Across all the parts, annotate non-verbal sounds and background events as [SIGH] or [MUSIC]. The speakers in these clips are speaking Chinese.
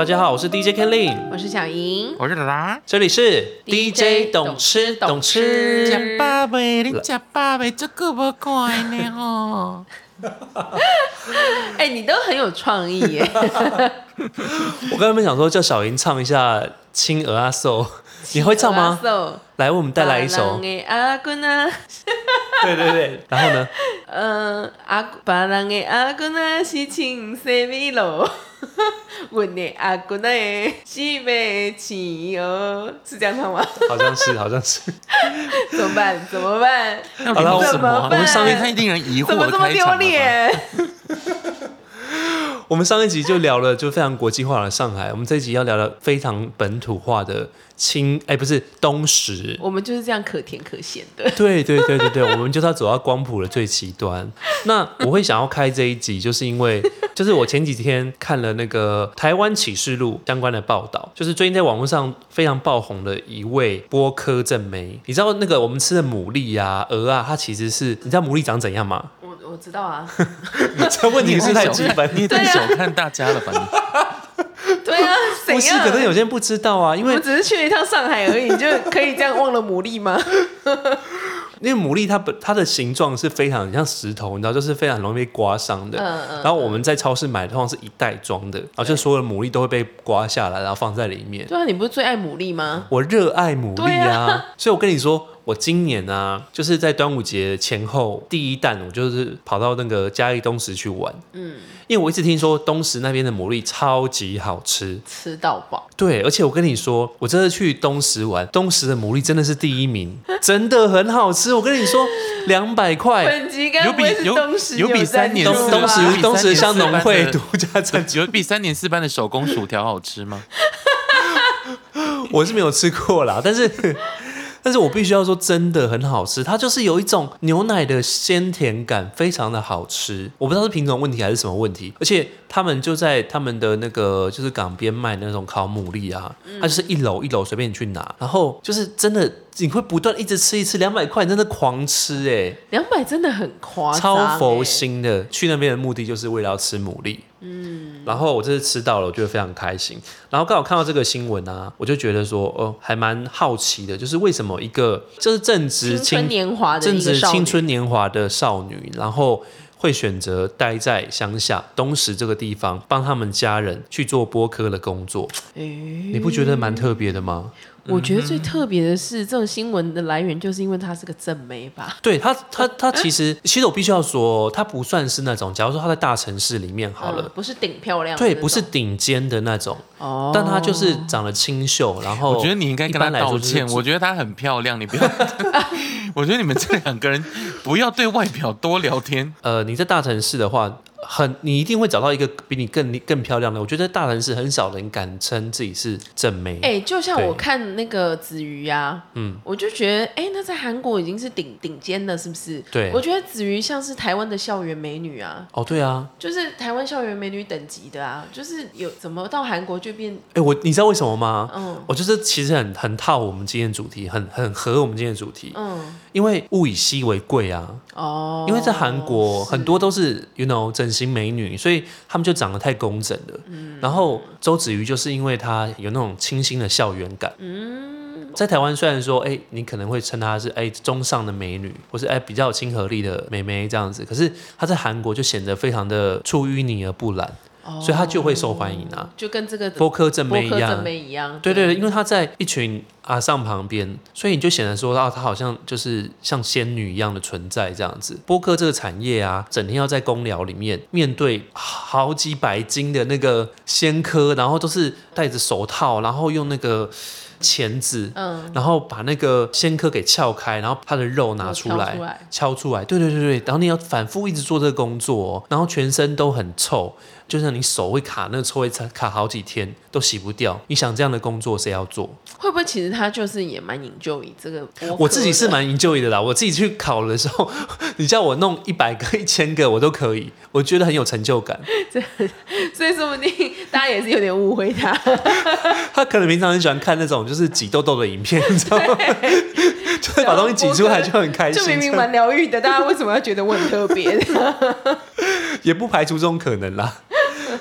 大家好，我是 DJ Kelly，我是小莹，我是达达。这里是 DJ 懂吃懂吃吃。假爸爸，你假爸爸这个不快呢哦。[LAUGHS] 哎、你都很有创意耶！[LAUGHS] 我刚才本想说叫小莹唱一下《青鹅阿寿》，[LAUGHS] 你会唱吗？来，为我们带来一首。阿公啊，[LAUGHS] 对对对，然后呢？嗯，阿巴人的阿公啊是青色米路，[LAUGHS] 阮的阿公啊是白青哦，是这样唱吗？好像是，好像是。怎么办？怎么办？要好了我聊什么啊？怎么我们上面太令人疑惑怎么这么丢的开场了吧。脸？我们上一集就聊了就非常国际化的上海，我们这一集要聊聊非常本土化的青，哎，不是东石。我们就是这样可甜可咸的。对对对对对，我们就是要走到光谱的最极端。那我会想要开这一集，就是因为就是我前几天看了那个台湾启示录相关的报道，就是最近在网络上非常爆红的一位播科正梅。你知道那个我们吃的牡蛎啊、鹅啊，它其实是你知道牡蛎长怎样吗？我我知道啊，[LAUGHS] 这问题是太基本。你也太小看大家了吧？你 [LAUGHS] 对啊，怎不是，样？可能有些人不知道啊，因为我们只是去了一趟上海而已，你就可以这样忘了牡蛎吗？[LAUGHS] 因为牡蛎它本它的形状是非常像石头，你知道，就是非常容易被刮伤的。嗯嗯然后我们在超市买的通常是一袋装的，然后就所有的牡蛎都会被刮下来，然后放在里面。对啊，你不是最爱牡蛎吗？我热爱牡蛎啊 [LAUGHS] 所以我跟你说，我今年啊，就是在端午节前后第一弹，我就是跑到那个嘉义东石去玩。嗯，因为我一直听说东石那边的牡蛎超级好吃，吃到饱，对，而且我跟你说，我这次去东石玩，东石的牡蛎真的是第一名，[LAUGHS] 真的很好吃。我跟你说，两百块，有比东石有比三年助东吧东石比东石香农会独家赞助，有比三年四班的手工薯条好吃吗？[LAUGHS] 我是没有吃过啦，但是。但是我必须要说，真的很好吃，它就是有一种牛奶的鲜甜感，非常的好吃。我不知道是品种问题还是什么问题，而且他们就在他们的那个就是港边卖那种烤牡蛎啊，它就是一楼一楼随便你去拿，然后就是真的你会不断一直吃一吃，两百块你真的狂吃哎、两百真的很夸张、超佛欸。心的。去那边的目的就是为了要吃牡蛎。嗯，然后我这次吃到了，我觉得非常开心。然后刚好看到这个新闻啊，我就觉得说，哦，还蛮好奇的，就是为什么一个就是正值青春年华的正值青春年华的少女，然后会选择待在乡下东石这个地方，帮他们家人去做播客的工作，诶你不觉得蛮特别的吗？我觉得最特别的是，这种新闻的来源就是因为她是个正妹吧？对她，她，她其实，其实我必须要说，她不算是那种，假如说她在大城市里面好了，嗯不是顶漂亮的对，不是顶尖的那种，哦，但她就是长得清秀，然后我觉得你应该跟她道歉。我觉得她很漂亮，你不要。[LAUGHS] 我觉得你们这两个人不要对外表多聊天。呃，你在大城市的话，很你一定会找到一个比你更更漂亮的。我觉得大城市很少人敢称自己是正妹。哎、就像我看那个子瑜呀，嗯，我就觉得，哎、那在韩国已经是顶顶尖的，是不是？对我觉得子瑜像是台湾的校园美女啊，哦，对啊，就是台湾校园美女等级的啊，就是有怎么到韩国就变，哎，我你知道为什么吗？嗯我就是其实很很套我们今天的主题，很很合我们今天的主题，嗯，因为物以稀为贵啊。哦，因为在韩国很多都是 you know 整形美女，所以她们就长得太工整了。嗯然后周子瑜就是因为她有那种清新的校园感。在台湾虽然说，哎、你可能会称她是哎、中上的美女，或是哎、比较有亲和力的美眉这样子，可是她在韩国就显得非常的出淤泥而不染，哦所以他就会受欢迎啊。就跟这个播客正妹一样正，妹一样，对对对，因为他在一群阿上旁边，所以你就显得说啊，他好像就是像仙女一样的存在这样子。播客这个产业啊，整天要在公寮里面面对好几百斤的那个仙科，然后都是戴着手套，然后用那个钳子。嗯，然后把那个鲜科给撬开，然后它的肉拿出来，敲出来敲出来，对对对对，然后你要反复一直做这个工作、哦，然后全身都很臭，就像你手会卡那个臭味卡卡好几天都洗不掉。你想这样的工作谁要做？会不会其实他就是也蛮 enjoy 这个播客的？我自己是蛮 enjoy 的啦，我自己去考的时候，[LAUGHS] 你叫我弄一百个、一千个我都可以，我觉得很有成就感。[LAUGHS] 所以说不定大家也是有点误会他。[LAUGHS] 他可能平常很喜欢看那种就是挤痘痘的影片，你知道吗？就会把东西挤出来就很开心，就明明蛮疗愈的，大家为什么要觉得我很特别？也不排除这种可能啦。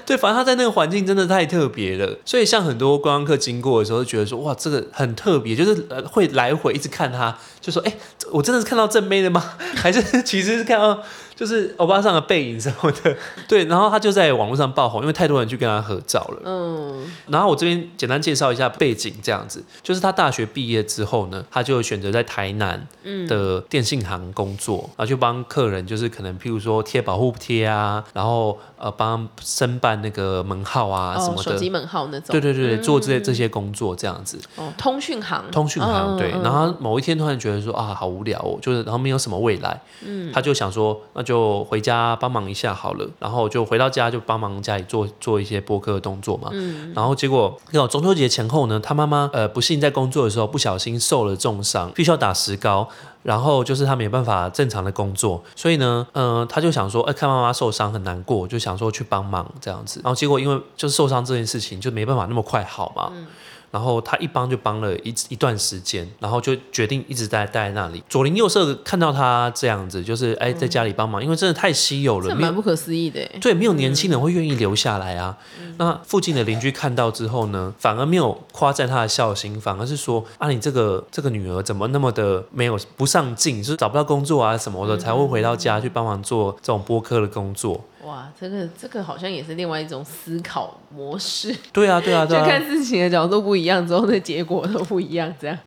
对，反正他在那个环境真的太特别了，所以像很多观光客经过的时候，就觉得说哇，这个很特别，就是呃会来回一直看他，就说哎、我真的是看到正妹的吗？[LAUGHS] 还是其实是看到就是欧巴桑的背影什么的？[LAUGHS] 对，然后他就在网络上爆红，因为太多人去跟他合照了。嗯，然后我这边简单介绍一下背景，这样子，就是他大学毕业之后呢，他就选择在台南的电信行工作，然后就帮客人，就是可能譬如说贴保护贴啊，然后呃帮申办那个门号啊什哦，么的。手机门号那种，对对对，做这些这些工作这样子，哦，通讯行，通讯行对。然后某一天突然觉得说啊，好无聊哦，就是然后没有什么未来，嗯，他就想说那就回家帮忙一下好了，然后就回到家就帮忙家里做做一些播客的动作嘛，嗯，然后结果那中秋节前后呢，他妈妈呃不幸在工作的时候不小心受了重伤，必须要打石膏。然后就是他没办法正常的工作，所以呢，呃，他就想说，哎、看妈妈受伤很难过，就想说去帮忙这样子。然后结果因为就是受伤这件事情，就没办法那么快好嘛。然后他一帮就帮了一一段时间，然后就决定一直待待在那里。左邻右舍看到他这样子，就是哎在家里帮忙，因为真的太稀有了，蛮不可思议的耶。对，没有年轻人会愿意留下来啊。那附近的邻居看到之后呢，反而没有夸赞他的孝心，反而是说啊，你这个这个女儿怎么那么的没有不上进，就是找不到工作啊什么的，才会回到家去帮忙做这种播客的工作。哇，这个这个好像也是另外一种思考模式，对啊，对啊，对就看啊。事情的角度不一样，之后的结果都不一样，这样。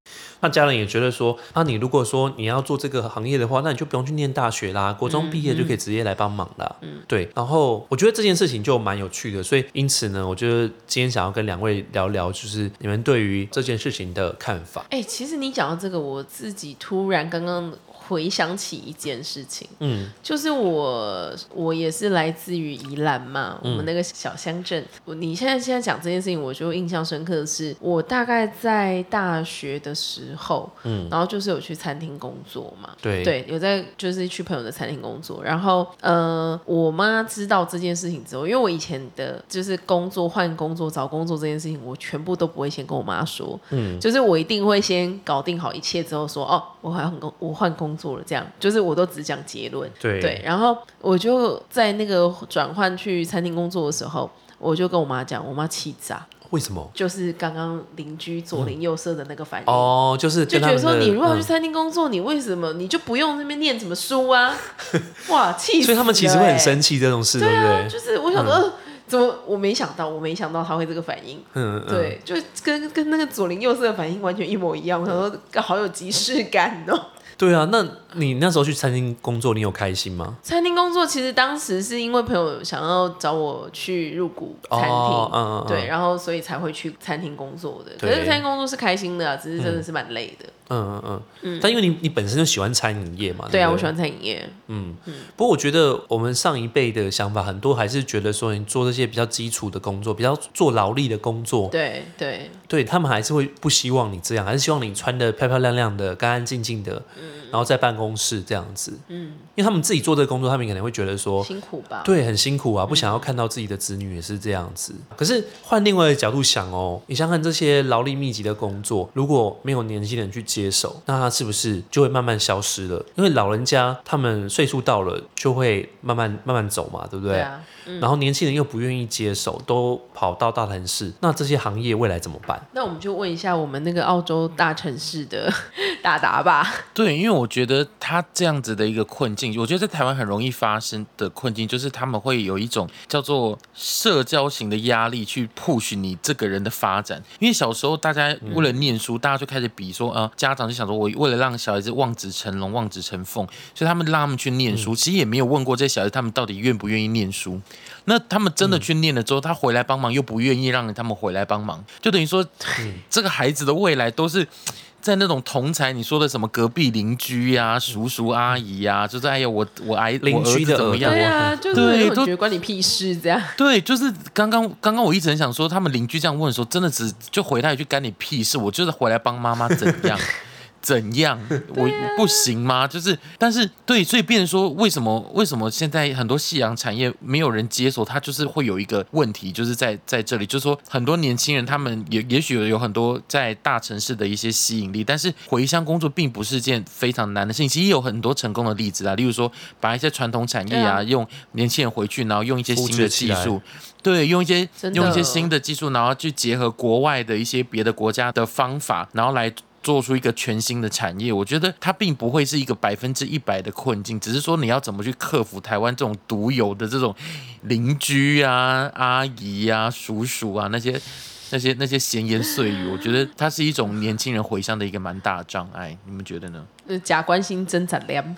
那家人也觉得说，那，你如果说你要做这个行业的话，那你就不用去念大学啦，国中毕业就可以直接来帮忙啦。嗯，对。然后我觉得这件事情就蛮有趣的，所以因此呢，我觉得今天想要跟两位聊聊，就是你们对于这件事情的看法。哎、其实你讲到这个，我自己突然刚刚回想起一件事情，嗯就是我我也是来自于宜兰嘛，我们那个小乡镇。我你现在现在讲这件事情，我就印象深刻的是，我大概在大学的时候，嗯，然后就是有去餐厅工作嘛，对。对，有在就是去朋友的餐厅工作，然后呃，我妈知道这件事情之后，因为我以前的就是工作换工作找工作这件事情，我全部都不会先跟我妈说，嗯，就是我一定会先搞定好一切之后说，哦，我换工我换工作了，这样。就是我都只讲结论，对。对，然后我就在那个转换去餐厅工作的时候，我就跟我妈讲，我妈气炸，为什么？就是刚刚邻居左邻右舍的那个反应。哦，就是就觉得说，你如果要去嗯餐厅工作，你为什么你就不用那边念什么书啊？[LAUGHS] 哇，气死！所以他们其实会很生气，这种事，对对啊？就是我想说，呃怎么我没想到，我没想到他会这个反应，嗯，嗯，对，就跟跟那个左邻右舍的反应完全一模一样。我想说，好有即视感哦。对啊。那你那时候去餐厅工作，你有开心吗？餐厅工作其实当时是因为朋友想要找我去入股餐厅，哦嗯嗯嗯对，然后所以才会去餐厅工作的。可是餐厅工作是开心的啊，只是真的是蛮累的。嗯嗯嗯。但因为你你本身就喜欢餐饮业嘛，对啊，不我喜欢餐饮业。嗯，不过我觉得我们上一辈的想法很多还是觉得说，你做这些比较基础的工作，比较做劳力的工作，对对，对他们还是会不希望你这样，还是希望你穿的漂漂亮亮的、干干净净的，嗯然后在办公室这样子。嗯，因为他们自己做这个工作，他们可能会觉得说，辛苦吧？对，很辛苦啊，不想要看到自己的子女也是这样子。可是换另外一个角度想哦，你想想看这些劳力密集的工作，如果没有年轻人去接手，那他是不是就会慢慢消失了？因为老人家他们岁数到了，就会慢慢慢慢走嘛，对不对？对啊，然后年轻人又不愿意接手，都跑到大城市，那这些行业未来怎么办？那我们就问一下我们那个澳洲大城市的 [LAUGHS] 达达吧。对，因为我觉得他这样子的一个困境，我觉得在台湾很容易发生的困境，就是他们会有一种叫做社交型的压力去 push 你这个人的发展。因为小时候大家为了念书，大家就开始比说，呃，家长就想说，我为了让小孩子望子成龙、望子成凤，所以他们让他们去念书，其实也没有问过这些小孩子他们到底愿不愿意念书。那他们真的去念了之后，他回来帮忙又不愿意让他们回来帮忙，就等于说，这个孩子的未来都是。在那种同才，你说的什么隔壁邻居呀、叔叔阿姨呀、就是哎呀，我我挨邻居的怎么样？对啊，就是对都我觉得关你屁事这样。对，就是刚刚刚刚我一直很想说，他们邻居这样问的时候，真的只就回他一句干你屁事，我就是回来帮妈妈怎样？[LAUGHS] 怎样？[LAUGHS] 我不行吗？就是，但是对，所以变成说，为什么为什么现在很多夕阳产业没有人接手？它就是会有一个问题，就是在在这里，就是说很多年轻人他们也 [LAUGHS] 也许有很多在大城市的一些吸引力，但是回乡工作并不是件非常难的事情。其实也有很多成功的例子啊，例如说把一些传统产业啊，啊用年轻人回去，然后用一些新的技术，对，用一些用一些新的技术，然后去结合国外的一些别的国家的方法，然后来。做出一个全新的产业，我觉得它并不会是一个百分之一百的困境，只是说你要怎么去克服台湾这种独有的这种邻居啊、阿姨啊、叔叔啊那些 [LAUGHS] 那些那些闲言碎语，我觉得它是一种年轻人回乡的一个蛮大的障碍，你们觉得呢？呃假关心真斩量。[LAUGHS]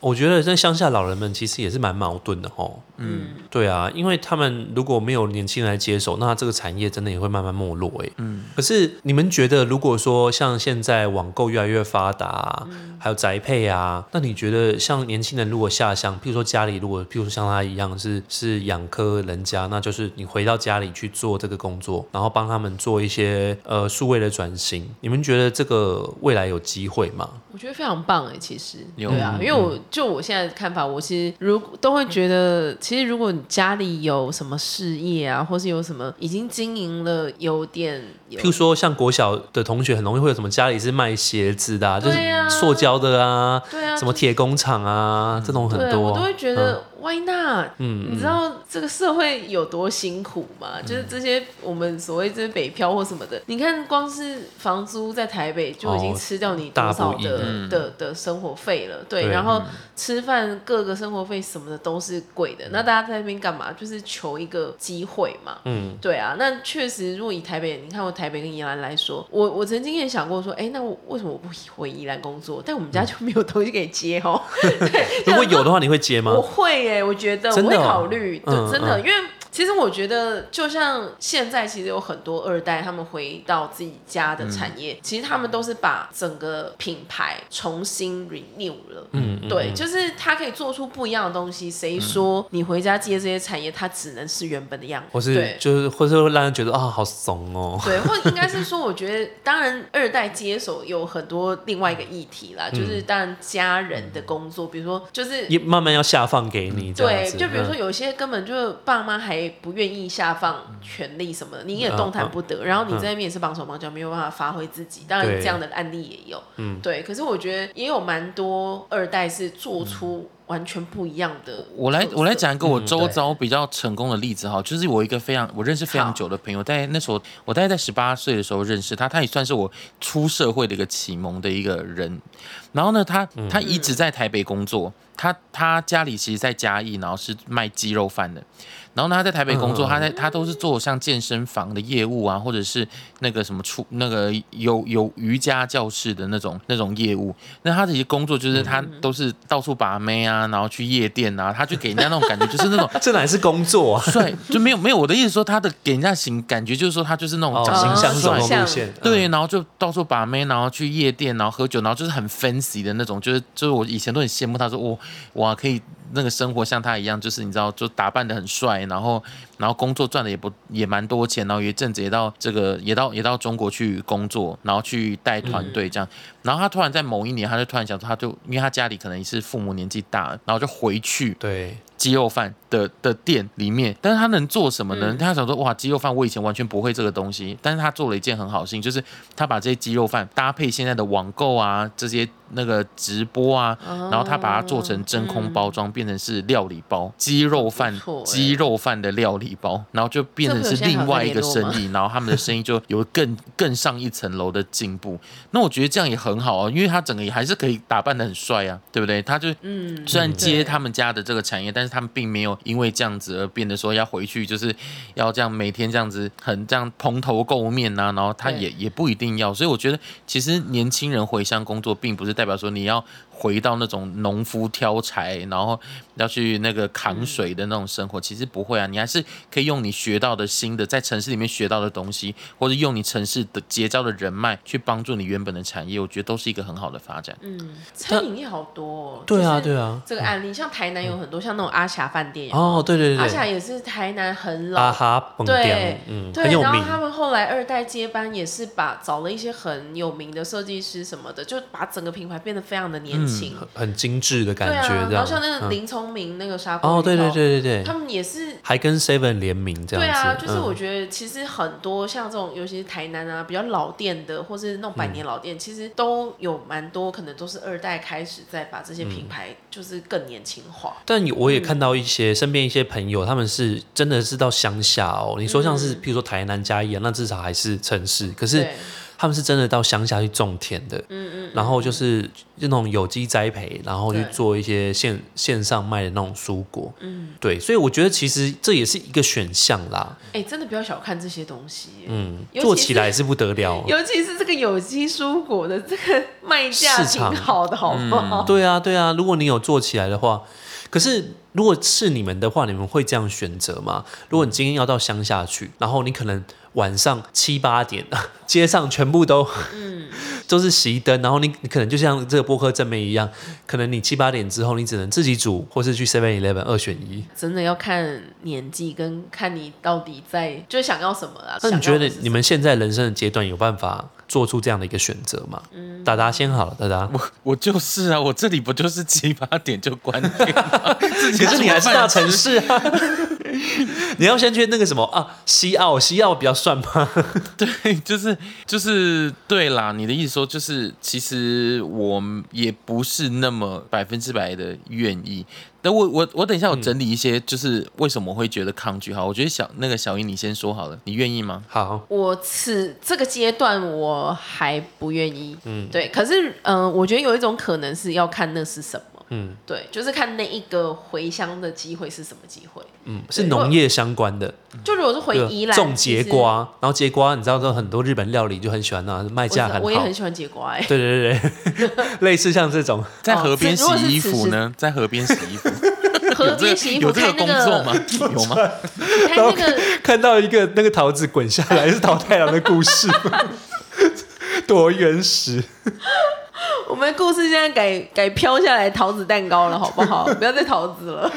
我觉得在乡下老人们其实也是蛮矛盾的哦。嗯，对啊，因为他们如果没有年轻人来接手，那这个产业真的也会慢慢没落哎。嗯，可是你们觉得，如果说像现在网购越来越发达，还有宅配啊，那你觉得像年轻人如果下乡，譬如说家里如果譬如说像他一样是是养科人家，那就是你回到家里去做这个工作，然后帮他们做一些呃数位的转型，你们觉得这个未来有机会嘛？我觉得非常棒哎，其实有对啊，因为我就我现在的看法，我其实如都会觉得，其实如果你家里有什么事业啊，或是有什么已经经营了有点有譬如说，像国小的同学很容易会有什么家里是卖鞋子的、啊，就是塑胶的啊，对啊，什么铁工厂啊，这种很对，多。我都会觉得、why not？嗯，你知道这个社会有多辛苦吗？就是这些我们所谓这些北漂或什么的，你看光是房租在台北就已经哦吃掉你多少的、嗯的的生活费了，对，对然后吃饭各个生活费什么的都是贵的，那大家在那边干嘛？就是求一个机会嘛，嗯，对啊，那确实，如果以台北，你看我台北跟宜兰来说，我我曾经也想过说，哎、那我为什么我不回宜兰工作？但我们家就没有东西可以接哦。[LAUGHS] 对，如果有的话，你会接吗我？会耶，我觉得我会考虑，真的，嗯。因为其实我觉得，就像现在，其实有很多二代，他们回到自己家的产业，其实他们都是把整个品牌重新 renew 了。嗯，嗯对，嗯就是他可以做出不一样的东西。谁说你回家接这些产业，它只能是原本的样子？或是对就是，或是会让人觉得啊，好怂哦。对，或应该是说，[LAUGHS] 我觉得当然二代接手有很多另外一个议题啦，就是当然家人的工作，比如说就是也慢慢要下放给你对，就比如说嗯有些根本就爸妈还不愿意下放权力什么的，你也嗯动弹嗯不得，然后你在那边也是绑手绑脚，没有办法发挥自己。当然这样的案例也有，嗯对。可是我觉得也有蛮多二代是做出完全不一样的。我来我来讲一个我嗯周遭比较成功的例子哈，就是我一个非常我认识非常久的朋友，在那时候我大概在十八岁的时候认识他，他也算是我出社会的一个启蒙的一个人。然后呢，他嗯他一直在台北工作，他他家里其实在嘉义，然后是卖鸡肉饭的。然后呢，他在台北工作，嗯他在他都是做像健身房的业务啊，或者是那个什么出那个有有瑜伽教室的那种那种业务。那他的一些工作就是他都是到处把妹啊，然后去夜店啊，他就给人家那种感觉就是那种 [LAUGHS] 这哪是工作啊？帅，就没有没有我的意思说他的给人家形感觉就是说他就是那种形象帅。路线，对，然后就到处把妹，然后去夜店，然后喝酒，然后就是很 fancy 的那种，就是就是我以前都很羡慕他说，我哇可以那个生活像他一样，就是你知道，就打扮的很帅，然后然后工作赚的也不也蛮多钱，然后有一阵子也到这个也到也到中国去工作，然后去带团队这样，然后他突然在某一年，他就突然想说，他就因为他家里可能也是父母年纪大了，然后就回去对，鸡肉饭的的店里面，但是他能做什么呢？嗯。他想说，哇，鸡肉饭我以前完全不会这个东西，但是他做了一件很好的事情，就是他把这些鸡肉饭搭配现在的网购啊，这些那个直播啊，然后他把它做成真空包装，变成是料理包，鸡肉饭鸡肉饭的料理包，然后就变成是另外一个生意，然后他们的生意就 [LAUGHS] 有更更上一层楼的进步。那我觉得这样也很好啊，因为他整个也还是可以打扮的很帅啊，对不对？他就嗯，虽然接他们家的这个产业，但是他们并没有因为这样子而变得说要回去，就是要这样每天这样子很这样蓬头垢面呐、然后他也也不一定要，所以我觉得其实年轻人回乡工作，并不是代表说你要回到那种农夫挑柴，然后要去那个扛水的那种生活。其实不会啊，你还是可以用你学到的新的，在城市里面学到的东西，或者用你城市的结交的人脉去帮助你原本的产业，我觉得都是一个很好的发展。嗯，餐饮业好多、哦。对啊，对啊。这个案例，像台南有很多，像那种阿霞饭店哦，对对对对，阿霞也是台南很老阿哈崩对，嗯，对，然后他们后来二代接班，也是把找了一些很有名的设计师什么的，就把整个品牌变得非常的年轻。很很精致的感觉。然后像那个嗯林聪明那个砂锅哦，对对对对对，他们也是。还跟 Seven 联名这样子。对啊，就是嗯我觉得其实很多像这种，尤其是台南啊比较老店的，或是那种百年老店，其实都有蛮多可能都是二代开始在把这些品牌就是更年轻化。但有我也看到一些、身边一些朋友，他们是真的是到乡下哦。你说像是譬如说台南嘉义啊，那至少还是城市，可是对他们是真的到乡下去种田的，嗯嗯，然后就是那种有机栽培，然后去做一些线线上卖的那种蔬果，嗯，对，所以我觉得其实这也是一个选项啦，哎、真的不要小看这些东西。嗯，做起来是不得了。尤其是这个有机蔬果的这个卖价挺市场好的，好不好？对啊，对啊，如果你有做起来的话，可是如果是你们的话，你们会这样选择吗？如果你今天要到乡下去，然后你可能晚上七八点，[LAUGHS] 街上全部都，都是熄灯，然后你你可能就像这个播客正面一样，可能你七八点之后，你只能自己煮，或是去 Seven Eleven 二选一。真的要看年纪，跟看你到底在就想要什么啦。那你觉得你们现在人生的阶段有办法做出这样的一个选择吗？嗯达达先好了，达达。我我就是啊，我这里不就是七八点就关店吗？[LAUGHS] 可可是你还是大城市啊，[LAUGHS] 你要先去那个什么啊，西澳，西澳比较算吗？[LAUGHS] 对，就是就是对啦。你的意思说，就是其实我也不是那么百分之百的愿意。等我我我等一下，我整理一些，就是为什么会觉得抗拒。好，我觉得小那个小英你先说好了，你愿意吗？好，我此这个阶段我还不愿意，嗯，对。可是，嗯、我觉得有一种可能是要看那是什么，嗯对，就是看那一个回乡的机会是什么机会。嗯，是农业相关的，就如果是回对宜兰种节瓜，然后节瓜你知道，都很多日本料理就很喜欢那卖我价很好我也很。喜欢节瓜哎、对对对对，[LAUGHS] 类似像这种，[LAUGHS] 在河边洗衣服呢？在河边洗衣服，[LAUGHS] 河边洗衣服有这个开那工作吗？有吗？开那个看到一个那个桃子滚下来是桃太郎的故事吗，多原始。[LAUGHS] 我们故事现在改改飘下来桃子蛋糕了，好不好？[LAUGHS] 不要再桃子了。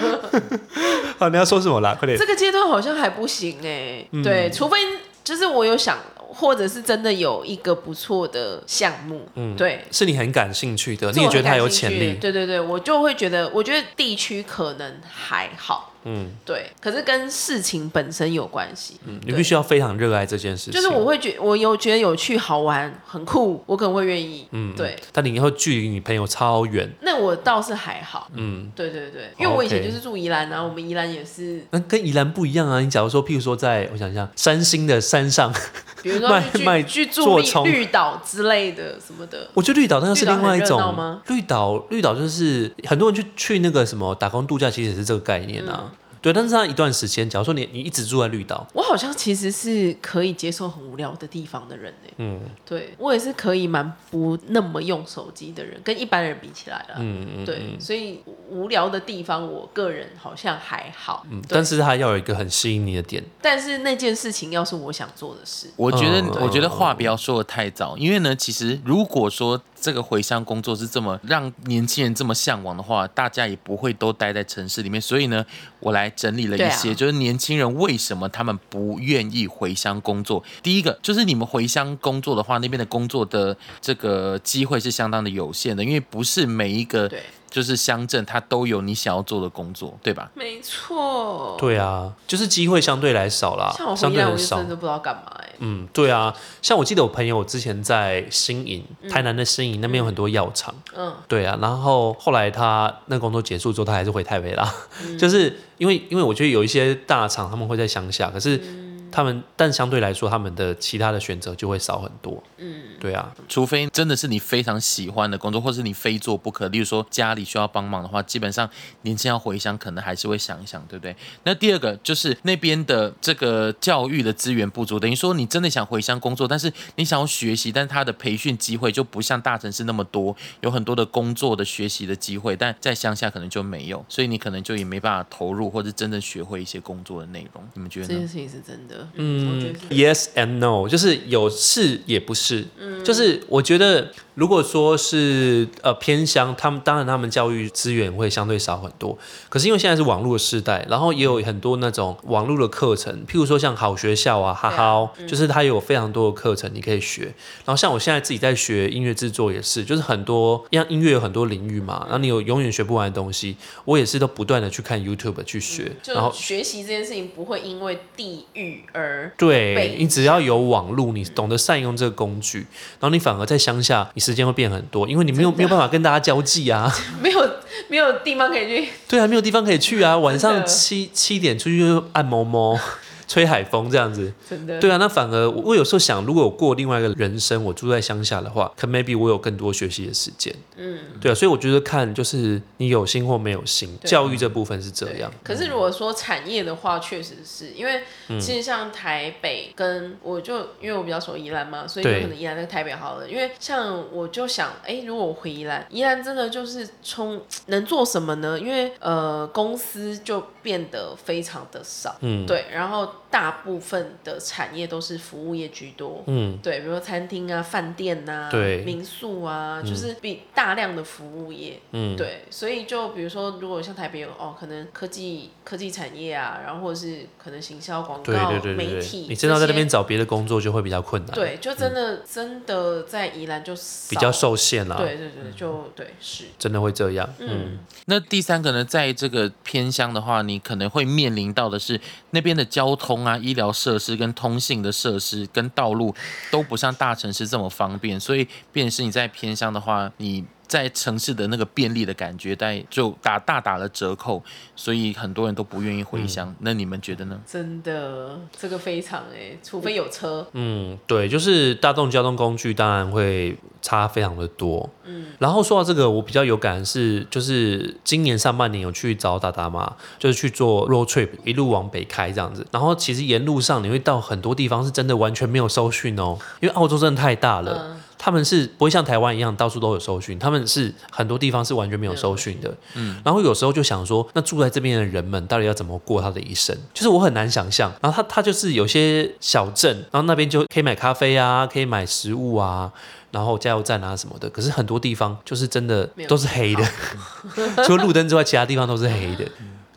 [LAUGHS] 好，你要说什么啦？快点这。个阶段好像还不行哎、对，除非就是我有想，或者是真的有一个不错的项目，嗯，对。是你很感兴趣的，你也觉得它有潜力。对对对，我就会觉得，我觉得地区可能还好，嗯。对，可是跟事情本身有关系，嗯，你必须要非常热爱这件事情。就是我会觉我有觉得有趣、好玩、很酷，我可能会愿意，嗯，对。但你以后距离你朋友超远，那我倒是还好，嗯，对对对，因为我以前就是住宜兰啊，我们宜兰也是，那跟宜兰不一样啊。你假如说，譬如说在，我想一下，山星的山上，比如说卖卖去去住绿做葱。绿岛之类的什么的，我觉得绿岛那个是另外一种。绿岛，绿岛就是很多人去去那个什么打工度假，其实也是这个概念啊。嗯对，但是它一段时间，假如说你你一直住在绿岛，我好像其实是可以接受很无聊的地方的人呢。嗯对我也是可以蛮不那么用手机的人，跟一般人比起来了。嗯嗯，对，所以无聊的地方，我个人好像还好。嗯，但是他要有一个很吸引你的点，但是那件事情要是我想做的事，我觉得嗯，我觉得话不要说的太早，因为呢，其实如果说这个回乡工作是这么让年轻人这么向往的话，大家也不会都待在城市里面。所以呢，我来整理了一些，就是年轻人为什么他们不愿意回乡工作。第一个就是你们回乡工作的话，那边的工作的这个机会是相当的有限的，因为不是每一个对，就是乡镇它都有你想要做的工作，对吧？没错。，对啊，就是机会相对来少啦像我，相回来我就对很少。真的不知道干嘛哎。嗯，对啊，像我记得我朋友之前在新营，台南的新营那边有很多药厂，嗯，对啊，然后后来他那工作结束之后，他还是回台北啦，嗯 [LAUGHS] 就是因为因为我觉得有一些大厂他们会在乡下，可是他们但相对来说，他们的其他的选择就会少很多。嗯，对啊，除非真的是你非常喜欢的工作，或是你非做不可，例如说家里需要帮忙的话，基本上年轻要回乡，可能还是会想一想，对不对？那第二个就是那边的这个教育的资源不足，等于说你真的想回乡工作，但是你想要学习，但他的培训机会就不像大城市那么多，有很多的工作的学习的机会，但在乡下可能就没有，所以你可能就也没办法投入或者真正学会一些工作的内容。你们觉得呢？这件事情是真的。嗯，我觉得是。Yes and no，就是有是也不是，就是我觉得如果说是呃偏乡，他们当然他们教育资源会相对少很多，可是因为现在是网络的时代，然后也有很多那种网络的课程，譬如说像好学校啊、哈哈，就是它有非常多的课程你可以学。然后像我现在自己在学音乐制作也是，就是很多像音乐有很多领域嘛，然后你有永远学不完的东西，我也是都不断的去看 YouTube 去学，然后学习这件事情不会因为地域而对你只要有网络，你懂得善用这个工具，然后你反而在乡下，你时间会变很多，因为你没有没有办法跟大家交际啊，[LAUGHS] 没有没有地方可以去。对啊，没有地方可以去啊，晚上七七点出去按摩摩，[LAUGHS] 吹海风这样子，真的。对啊，那反而我我有时候想，如果我过另外一个人生，我住在乡下的话，可 maybe 我有更多学习的时间，嗯，对啊，所以我觉得看就是你有心或没有心，教育这部分是这样，可是如果说产业的话，确实是因为嗯其实像台北跟我就因为我比较熟宜兰嘛，所以对有可能宜兰跟台北好了。因为像我就想，哎、如果我回宜兰，宜兰真的就是冲能做什么呢？因为呃公司就变得非常的少，嗯对，然后大部分的产业都是服务业居多，嗯，对，比如说餐厅啊、饭店呐、对。民宿啊，就是比大量的服务业，嗯。对，所以就比如说，如果像台北有哦，可能科技科技产业啊，然后或者是可能行销、广对告、对对对对媒体，，你真的在那边找别的工作就会比较困难，对，就真的、真的在宜兰就比较，受限啦，对对对，就对是，真的会这样，嗯。嗯，那第三个呢，在这个偏乡的话，你可能会面临到的是那边的交通啊、医疗设施跟通信的设施跟道路都不像大城市这么方便，所以便是你在偏乡的话，你。在城市的那个便利的感觉，带就打大打了折扣，所以很多人都不愿意回乡。那你们觉得呢？真的这个非常哎、除非有车，嗯，对，就是大众交通工具当然会差非常的多。嗯，然后说到这个，我比较有感的是，就是今年上半年有去找达达嘛，就是去做 road trip，一路往北开这样子。然后其实沿路上你会到很多地方是真的完全没有收讯哦，因为澳洲真的太大了。嗯，他们是不会像台湾一样到处都有搜讯，他们是很多地方是完全没有搜讯的。嗯，然后有时候就想说，那住在这边的人们到底要怎么过他的一生？就是我很难想象。然后他他就是有些小镇，然后那边就可以买咖啡啊，可以买食物啊。然后加油站啊什么的，可是很多地方就是真的都是黑的，[LAUGHS] 除了路灯之外，其他地方都是黑的。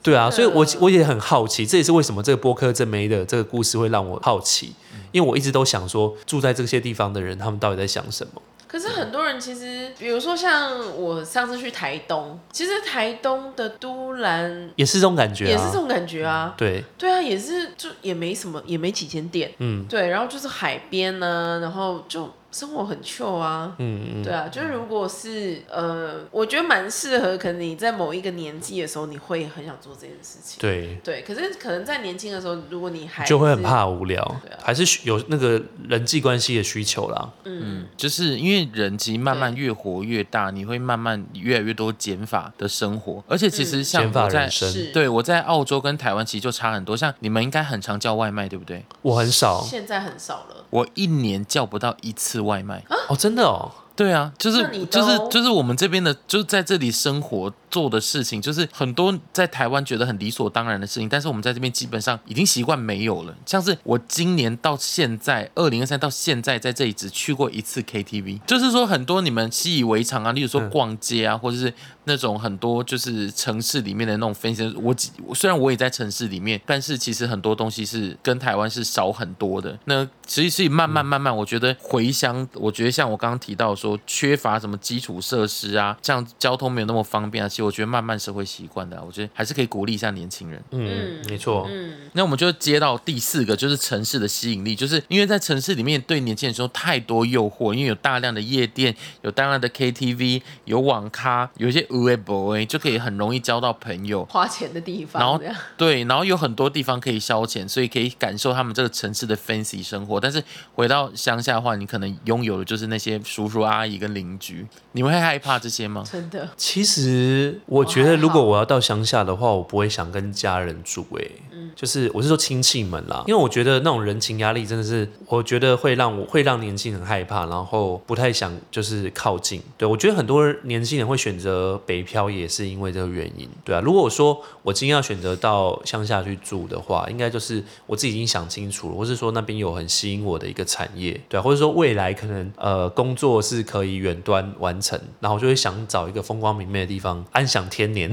对啊，所以我我也很好奇，这也是为什么这个波克正梅的这个故事会让我好奇，因为我一直都想说，住在这些地方的人，他们到底在想什么？可是很多人其实，比如说像我上次去台东，其实台东的都兰也是这种感觉啊，也是这种感觉啊，对，对啊，也是就也没什么，也没几间店，嗯。对，然后就是海边呢、然后就生活很 chill 啊，嗯嗯，对啊，就是如果是呃，我觉得蛮适合，可能你在某一个年纪的时候，你会很想做这件事情，对，对，可是可能在年轻的时候，如果你还就会很，怕无聊。对啊，还是有那个人际关系的需求啦。嗯，就是因为人其实慢慢越活越大，你会慢慢越来越多减法的生活，而且其实像减法我在人生，是，对我在澳洲跟台湾其实就差很多，像你们应该很常叫外卖，对不对？我很少。现在很少了，我一年叫不到一次外卖。哦，真的哦，对啊，就是就是就是我们这边的，就是在这里生活做的事情，就是很多在台湾觉得很理所当然的事情，但是我们在这边基本上已经习惯没有了。像是我今年到现在，二零二三到现在在这里只去过一次 KTV，就是说很多你们习以为常啊，例如说嗯逛街啊，或者是那种很多就是城市里面的那种分享。我几虽然我也在城市里面，但是其实很多东西是跟台湾是少很多的。那其实是慢慢慢慢，我觉得回乡，我觉得像我刚刚提到说。缺乏什么基础设施啊，这样交通没有那么方便啊。其实我觉得慢慢社会习惯的啊、我觉得还是可以鼓励一下年轻人。嗯，没错，嗯那我们就接到第四个，就是城市的吸引力，就是因为在城市里面对年轻人说太多诱惑，因为有大量的夜店，有大量的 KTV，有网咖，有一些 u a boy 就可以很容易交到朋友。花钱的地方，然后这样对，然后有很多地方可以消遣，所以可以感受他们这个城市的 fancy 生活。但是回到乡下的话，你可能拥有的就是那些叔叔阿姨跟邻居。你们会害怕这些吗？真的其实我觉得，如果我要到乡下的话，我不会想跟家人住、欸，就是我是说亲戚们啦，因为我觉得那种人情压力真的是，我觉得会让我会让年轻人害怕，然后不太想就是靠近。对我觉得很多年轻人会选择北漂，也是因为这个原因。对啊，如果说我今天要选择到乡下去住的话，应该就是我自己已经想清楚了，或是说那边有很吸引我的一个产业，对啊，或者说未来可能呃工作是可以远端完成，然后我就会想找一个风光明媚的地方安享天年。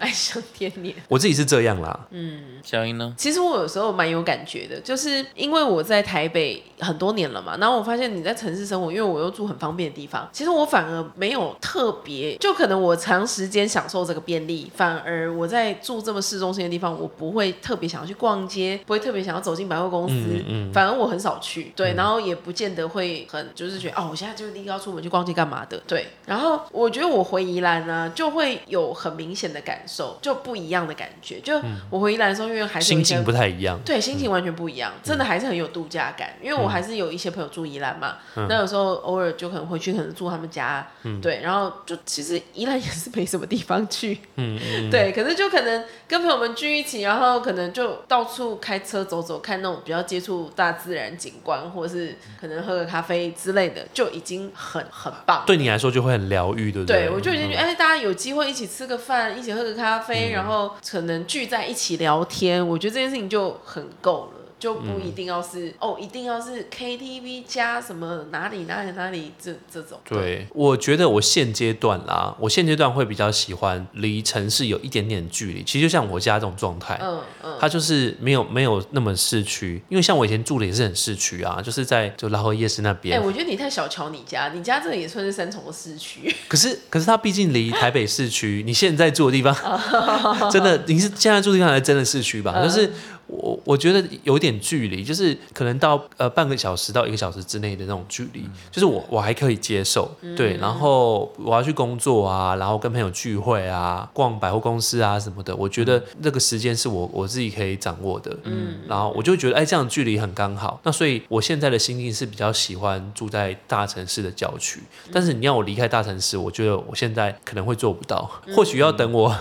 安享天年。[LAUGHS] [LAUGHS] 我自己是这样啦，嗯小英呢？其实我有时候蛮有感觉的，就是因为我在台北很多年了嘛，然后我发现你在城市生活，因为我又住很方便的地方，其实我反而没有特别，就可能我长时间享受这个便利，反而我在住这么市中心的地方，我不会特别想要去逛街，不会特别想要走进百货公司，嗯反而我很少去，对，然后也不见得会很就是觉得哦，我现在就立刻要出门去逛街干嘛的，对，然后我觉得我回宜兰呢，就会有很明显的感受，就不一样的感觉，就我回宜兰的时候，因为还是心情不太一样。对，心情完全不一样，真的还是很有度假感。因为我还是有一些朋友住宜兰嘛，那有时候偶尔就可能回去，可能住他们家，对，然后就其实宜兰也是没什么地方去，嗯嗯，[LAUGHS] 对，可是就可能跟朋友们聚一起，然后可能就到处开车走走，看那种比较接触大自然景观，或者是可能喝个咖啡之类的，就已经很很棒。对你来说就会很疗愈，对不对，对，我就已经觉得，哎、大家有机会一起吃个饭，一起喝个咖啡，然后可能聚在一起聊天，我觉得这件事情就很够了。就不一定要是、哦，一定要是 KTV 加什么哪里哪里哪里这这种。对，我觉得我现阶段啦，我现阶段会比较喜欢离城市有一点点距离。其实就像我家这种状态，嗯嗯，它就是没有没有那么市区，因为像我以前住的也是很市区啊，就是在就拉河夜市那边哎、边。我觉得你太小瞧你家，你家这个也算是三重的市区。[LAUGHS] 可是可是它毕竟离 [LAUGHS] 台北市区，你现在住的地方，[LAUGHS] 真的你是现在住的地方还真的市区吧？就是我我觉得有点距离，就是可能到呃半个小时到一个小时之内的那种距离，就是我我还可以接受。对，然后我要去工作啊，然后跟朋友聚会啊，逛百货公司啊什么的，我觉得那个时间是我我自己可以掌握的。嗯，然后我就觉得哎，这样的距离很刚好。那所以我现在的心境是比较喜欢住在大城市的郊区，但是你要我离开大城市，我觉得我现在可能会做不到，或许要等我。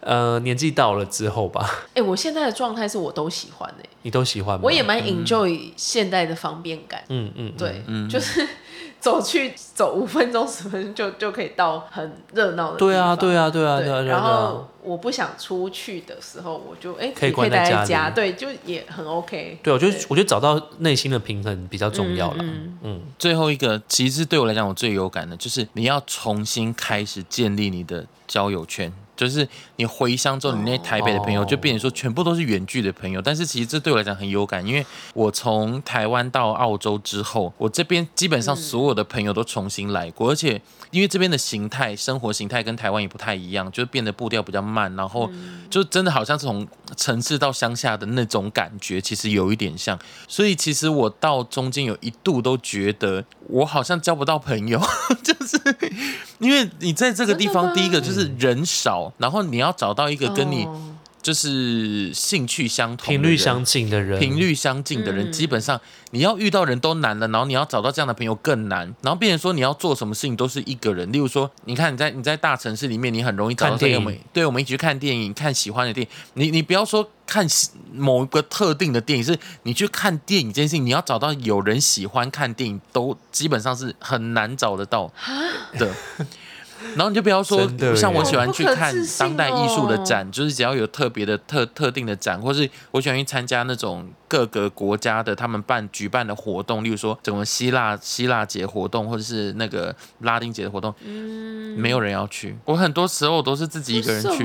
呃，年纪到了之后吧，哎、我现在的状态是我都喜欢哎、你都喜欢吗？我也蛮 enjoy 现代的方便感。嗯嗯，对嗯，就是 [LAUGHS] 走去走五分钟十分钟就就可以到很热闹的地方。对啊，对啊，对啊，对。然后我不想出去的时候，我就哎、可以也可以待关在家里在家，对，就也很 OK。对，我觉得我觉得找到内心的平衡比较重要了。嗯嗯，最后一个，其实对我来讲，我最有感的就是你要重新开始建立你的交友圈。就是你回乡之后，你那台北的朋友哦。就变成说全部都是远距的朋友，但是其实这对我来讲很有感，因为我从台湾到澳洲之后，我这边基本上所有的朋友都重新来过，而且因为这边的形态、生活形态跟台湾也不太一样，就变得步调比较慢，然后就真的好像是从城市到乡下的那种感觉，其实有一点像。所以其实我到中间有一度都觉得我好像交不到朋友，[LAUGHS] 就是因为你在这个地方，第一个就是人少，然后你要找到一个跟你哦就是兴趣相同、频率相近的人，频率相近的人，嗯基本上你要遇到人都难了，然后你要找到这样的朋友更难。然后变成说你要做什么事情都是一个人，例如说，你看你在你在大城市里面，你很容易找到看电影对我们一起去看电影，看喜欢的电影。你你不要说看某一个特定的电影，是你去看电影这件事情，你要找到有人喜欢看电影，都基本上是很难找得到的。[LAUGHS] 然后你就不要说像我喜欢去看当代艺术的哦展，就是只要有特别的特特定的展，或是我喜欢去参加那种各个国家的他们办举办的活动，例如说整个希腊希腊节活动，或者是那个拉丁节的活动，嗯。没有人要去。我很多时候都是自己一个人去。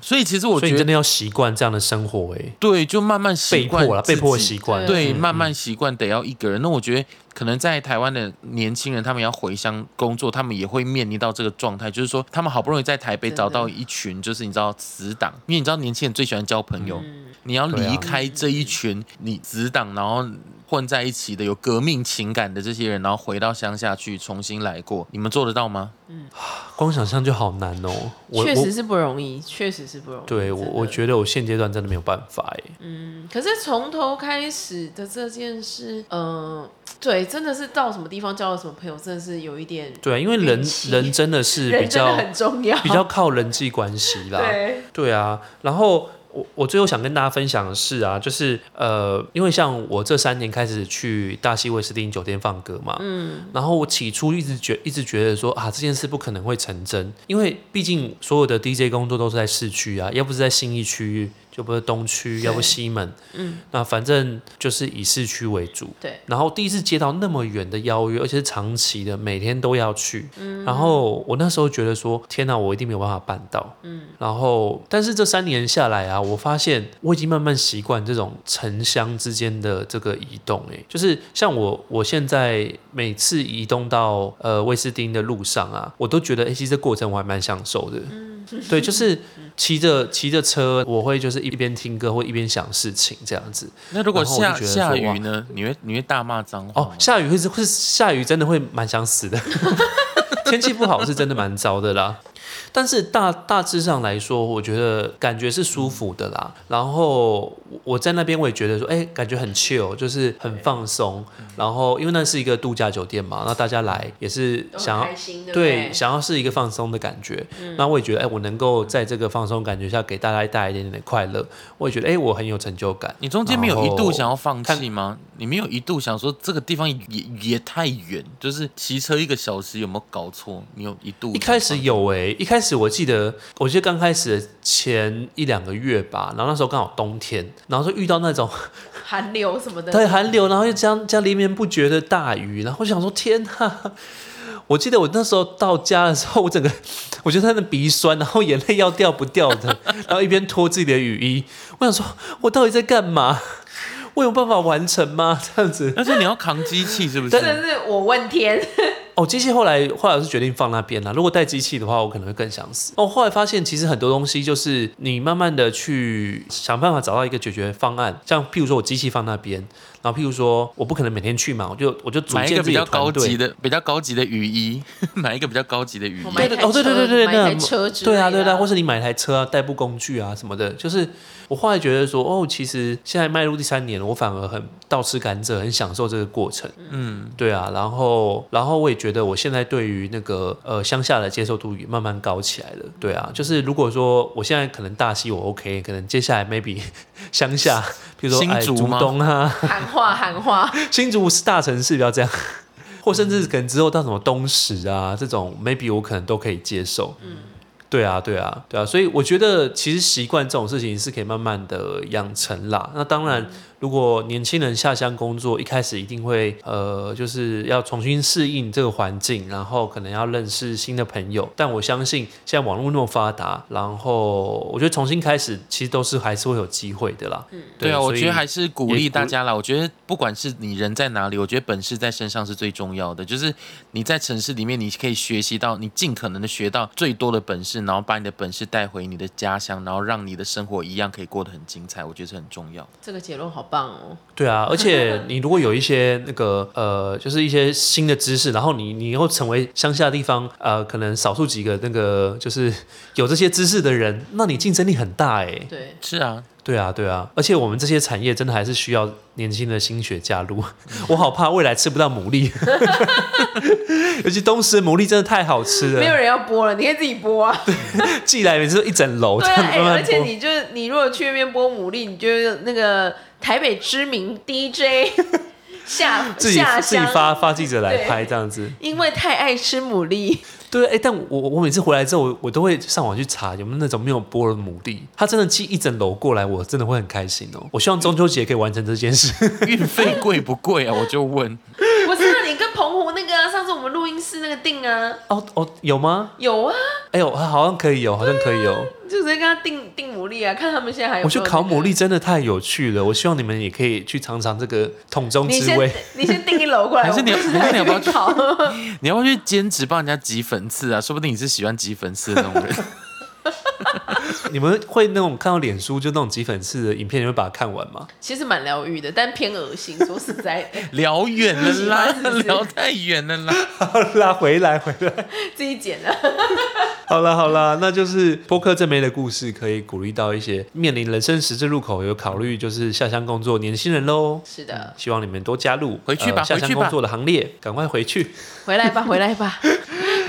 所以其实我觉得你真的要习惯这样的生活、哎，对，就慢慢习被惯迫了，被迫习惯，对，嗯。慢慢习惯得要一个人。那我觉得可能在台湾的年轻人，他们要回乡工作，他们也会面临到这个状态，就是说他们好不容易在台北找到一群，就是你知道死党，因为你知道年轻人最喜欢交朋友，嗯你要离开这一群你死党，然后。混在一起的有革命情感的这些人，然后回到乡下去重新来过，你们做得到吗？嗯 [SIGHS] 光想象就好难哦、确实是不容易，确实是不容易。对我我觉得我现阶段真的没有办法哎、嗯，可是从头开始的这件事，嗯、对，真的是到什么地方交了什么朋友，真的是有一点，对啊，因为人人真的是比人真的较很重要，比较靠人际关系啦。[LAUGHS] 对，对啊，然后我我最后想跟大家分享的是啊，就是呃，因为像我这三年开始去大西威斯汀酒店放歌嘛，嗯，然后我起初一直觉一直觉得说啊，这件事不可能会成真，因为毕竟所有的 DJ 工作都是在市区啊，要不是在新义区，就不是东区，要不西门，嗯，那反正就是以市区为主，对，然后第一次接到那么远的邀约，而且是长期的，每天都要去。嗯然后我那时候觉得说，天哪，我一定没有办法办到。嗯，然后但是这三年下来啊，我发现我已经慢慢习惯这种城乡之间的这个移动。哎，就是像我，我现在每次移动到呃威斯汀的路上啊，我都觉得，哎、其实这过程我还蛮享受的。嗯对，就是骑着骑着车，我会就是一边听歌或一边想事情这样子。那如果下下雨呢？你会你会大骂脏话？，哦下雨会是会是下雨，真的会蛮想死的。[LAUGHS] 天气不好是真的蛮糟的啦。但是大大致上来说，我觉得感觉是舒服的啦。然后我在那边我也觉得说，哎、感觉很 chill，就是很放松。然后因为那是一个度假酒店嘛，那大家来也是想要，对对，对？想要是一个放松的感觉。那我也觉得，哎、我能够在这个放松感觉下给大家带来一点点的快乐，我也觉得，哎、我很有成就感。你中间没有一度想要放弃吗？你没有一度想说这个地方也也太远，就是骑车一个小时有没有搞错？你有一度一开始有诶、一开始我记得，我记得刚开始的前一两个月吧，然后那时候刚好冬天，然后就遇到那种 [LAUGHS] 寒流什么的，对寒流，然后又这样这样连绵不绝的大雨，然后我想说天呐！[LAUGHS] 我记得我那时候到家的时候，我整个我觉得他的鼻酸，然后眼泪要掉不掉的，[LAUGHS] 然后一边脱自己的雨衣，我想说，我到底在干嘛？我有办法完成吗？这样子？但是你要扛机器是不是？真的是我问天，哦，机器后来后来我是决定放那边了。如果带机器的话，我可能会更想死。哦，后来发现其实很多东西就是你慢慢的去想办法找到一个解决方案。像譬如说我机器放那边，然后譬如说我不可能每天去嘛，我就我就组买一个比较高级。的、比较高级的雨衣，[LAUGHS] 买一个比较高级的雨衣。对对哦，对对对对，车买台那车之对啊对啊，或是你买台车啊、代步工具啊什么的，就是我后来觉得说，哦，其实现在迈入第三年了，我反而很倒吃甘蔗，很享受这个过程。嗯，对啊，然后然后我也觉得我现在对于那个呃乡下的接受度也慢慢高起来了。对啊，就是如果说我现在可能大溪我 OK，可能接下来 maybe [LAUGHS] 乡下，比如说新哎竹东啊，喊话喊话，[LAUGHS] 新竹是大城市，不要这样。或甚至可能之后到什么东石啊这种，maybe 我可能都可以接受。嗯，对啊，对啊，对啊，所以我觉得其实习惯这种事情是可以慢慢的养成啦。那当然，如果年轻人下乡工作，一开始一定会呃，就是要重新适应这个环境，然后可能要认识新的朋友。但我相信现在网络那么发达，然后我觉得重新开始其实都是还是会有机会的啦。嗯，对啊，我觉得还是鼓励大家啦。我觉得不管是你人在哪里，我觉得本事在身上是最重要的。就是你在城市里面，你可以学习到，你尽可能的学到最多的本事，然后把你的本事带回你的家乡，然后让你的生活一样可以过得很精彩。我觉得是很重要。这个结论好棒哦。对啊，[LAUGHS] 而且你如果有一些那个呃，就是一些新的知识，然后你你又成为乡下地方呃，可能少数几个那个就是有这些知识的人，那你竞争力很大哎。对，是啊，对啊，对啊，而且我们这些产业真的还是需要年轻的心血加入。[LAUGHS] 我好怕未来吃不到牡蛎，[LAUGHS] 尤其东石的牡蛎真的太好吃了，没有人要剥了，你可以自己剥啊。[LAUGHS] 寄来每次都一整楼对而且。你就是你如果去那边剥牡蛎，你就是那个台北知名 DJ 下自己自己，发发记者来拍这样子，因为太爱吃牡蛎，对，哎、但我我每次回来之后，我我都会上网去查有没有那种没有剥的牡蛎，他真的寄一整楼过来，我真的会很开心哦。我希望中秋节可以完成这件事。[LAUGHS] 运费贵不贵啊？我就问。[LAUGHS] 澎湖那个啊上次我我们录音室那个订啊，哦哦，有吗？有啊，哎呦，好像可以有，好像可以有。就直接跟他订订牡蛎啊，看他们现在还有我觉得烤牡蛎。真的太有趣了，我希望你们也可以去尝尝这个桶中之味。你先订一楼过来，[LAUGHS] 还是你要是你要不要去烤？[LAUGHS] 你要不要去兼职帮人家挤粉刺啊？说不定你是喜欢挤粉刺的那种人。[LAUGHS] 你们会那种看到脸书就那种挤粉刺的影片，你会把它看完吗？其实蛮疗愈的，但偏恶心。说实在的，[LAUGHS] 聊远了啦 [LAUGHS] 是，是聊太远了啦。好啦，回来回来。自己剪的。好了好了，那就是播客正妹的故事，可以鼓励到一些面临人生十字路口有考虑就是下乡工作年轻人喽。是的，希望你们多加入回去吧呃下乡工作的行列，赶快回去。回来吧，回来吧，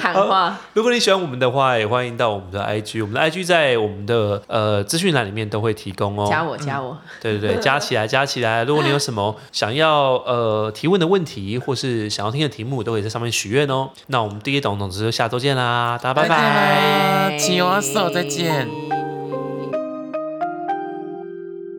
喊话。如果你喜欢我们的话，也欢迎到我们的 IG，我们的 IG 在我们的呃资讯栏里面都会提供哦。加我，加我。对对对，[LAUGHS] 加起来，加起来。如果你有什么 [LAUGHS] 想要呃提问的问题，或是想要听的题目，都可以在上面许愿哦。那我们第一懂总之下周见啦，大家拜拜。再见啦，请阿嫂，再见。